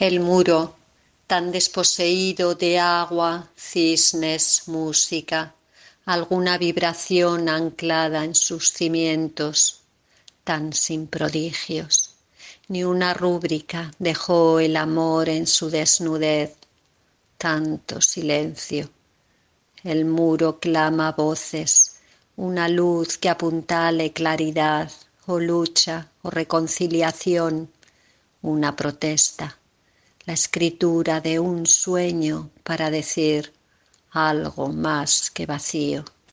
El muro, tan desposeído de agua, cisnes, música, alguna vibración anclada en sus cimientos, tan sin prodigios. Ni una rúbrica dejó el amor en su desnudez, tanto silencio. El muro clama voces, una luz que apuntale claridad o lucha o reconciliación, una protesta la escritura de un sueño para decir algo más que vacío.